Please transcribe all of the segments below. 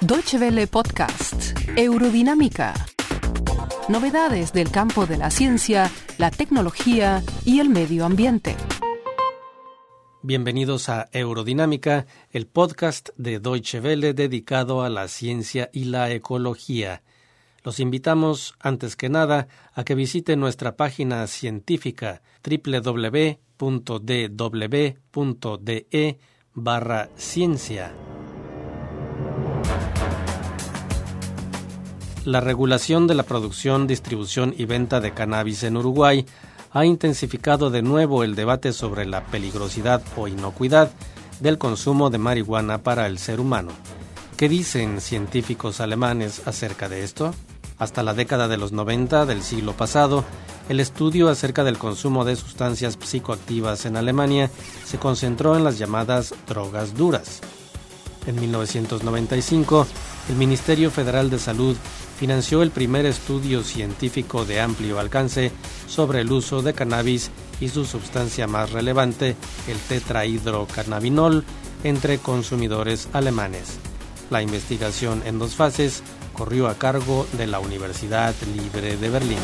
Deutsche Welle Podcast, Eurodinámica. Novedades del campo de la ciencia, la tecnología y el medio ambiente. Bienvenidos a Eurodinámica, el podcast de Deutsche Welle dedicado a la ciencia y la ecología. Los invitamos, antes que nada, a que visiten nuestra página científica www.dw.de barra ciencia. La regulación de la producción, distribución y venta de cannabis en Uruguay ha intensificado de nuevo el debate sobre la peligrosidad o inocuidad del consumo de marihuana para el ser humano. ¿Qué dicen científicos alemanes acerca de esto? Hasta la década de los 90 del siglo pasado, el estudio acerca del consumo de sustancias psicoactivas en Alemania se concentró en las llamadas drogas duras. En 1995, el Ministerio Federal de Salud financió el primer estudio científico de amplio alcance sobre el uso de cannabis y su sustancia más relevante, el tetrahidrocannabinol, entre consumidores alemanes. La investigación en dos fases corrió a cargo de la Universidad Libre de Berlín.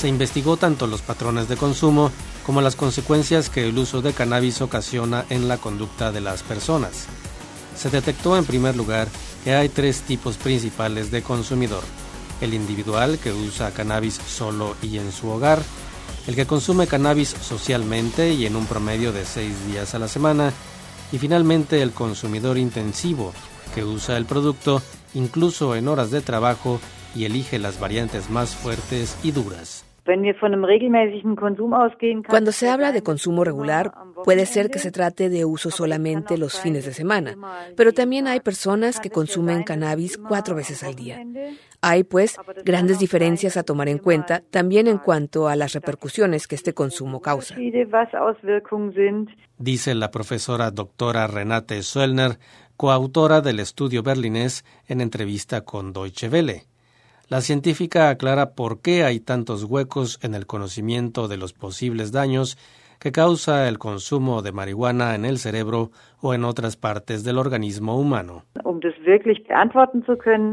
Se investigó tanto los patrones de consumo como las consecuencias que el uso de cannabis ocasiona en la conducta de las personas. Se detectó en primer lugar que hay tres tipos principales de consumidor. El individual que usa cannabis solo y en su hogar, el que consume cannabis socialmente y en un promedio de seis días a la semana, y finalmente el consumidor intensivo, que usa el producto incluso en horas de trabajo y elige las variantes más fuertes y duras. Cuando se habla de consumo regular, puede ser que se trate de uso solamente los fines de semana, pero también hay personas que consumen cannabis cuatro veces al día. Hay, pues, grandes diferencias a tomar en cuenta también en cuanto a las repercusiones que este consumo causa. Dice la profesora doctora Renate Söllner, coautora del estudio berlinés, en entrevista con Deutsche Welle. La científica aclara por qué hay tantos huecos en el conocimiento de los posibles daños que causa el consumo de marihuana en el cerebro o en otras partes del organismo humano.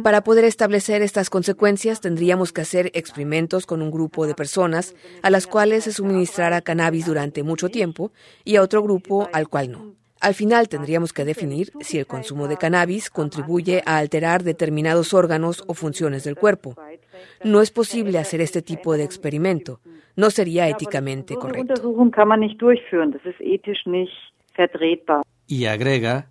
Para poder establecer estas consecuencias tendríamos que hacer experimentos con un grupo de personas a las cuales se suministrara cannabis durante mucho tiempo y a otro grupo al cual no. Al final tendríamos que definir si el consumo de cannabis contribuye a alterar determinados órganos o funciones del cuerpo. No es posible hacer este tipo de experimento. No sería éticamente correcto. Y agrega,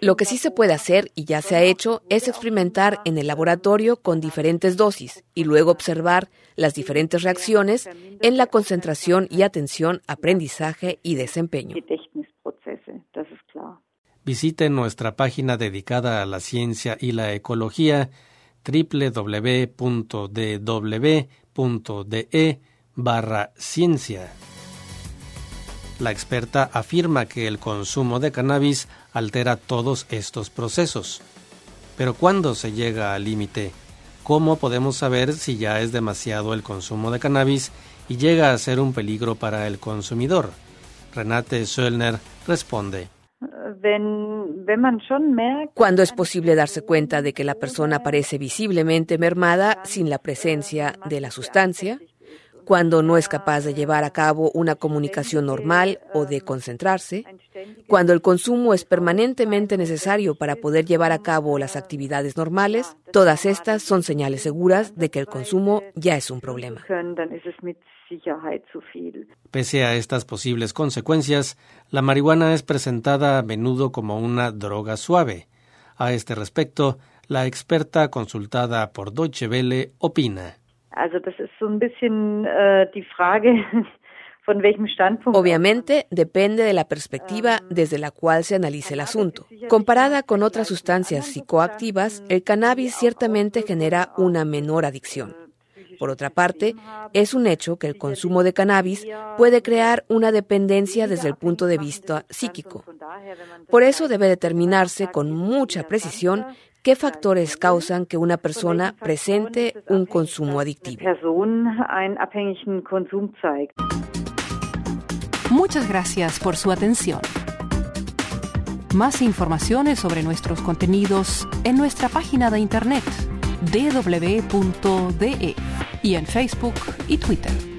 lo que sí se puede hacer, y ya se ha hecho, es experimentar en el laboratorio con diferentes dosis y luego observar las diferentes reacciones en la concentración y atención, aprendizaje y desempeño. Visite nuestra página dedicada a la ciencia y la ecología www.dw.de barra ciencia. La experta afirma que el consumo de cannabis altera todos estos procesos. Pero ¿cuándo se llega al límite? ¿Cómo podemos saber si ya es demasiado el consumo de cannabis y llega a ser un peligro para el consumidor? Renate Söllner responde. Cuando es posible darse cuenta de que la persona parece visiblemente mermada sin la presencia de la sustancia, cuando no es capaz de llevar a cabo una comunicación normal o de concentrarse, cuando el consumo es permanentemente necesario para poder llevar a cabo las actividades normales, todas estas son señales seguras de que el consumo ya es un problema. Pese a estas posibles consecuencias, la marihuana es presentada a menudo como una droga suave. A este respecto, la experta consultada por Deutsche Welle opina. Obviamente depende de la perspectiva desde la cual se analice el asunto. Comparada con otras sustancias psicoactivas, el cannabis ciertamente genera una menor adicción. Por otra parte, es un hecho que el consumo de cannabis puede crear una dependencia desde el punto de vista psíquico. Por eso debe determinarse con mucha precisión ¿Qué factores causan que una persona presente un consumo adictivo? Muchas gracias por su atención. Más informaciones sobre nuestros contenidos en nuestra página de internet www.de y en Facebook y Twitter.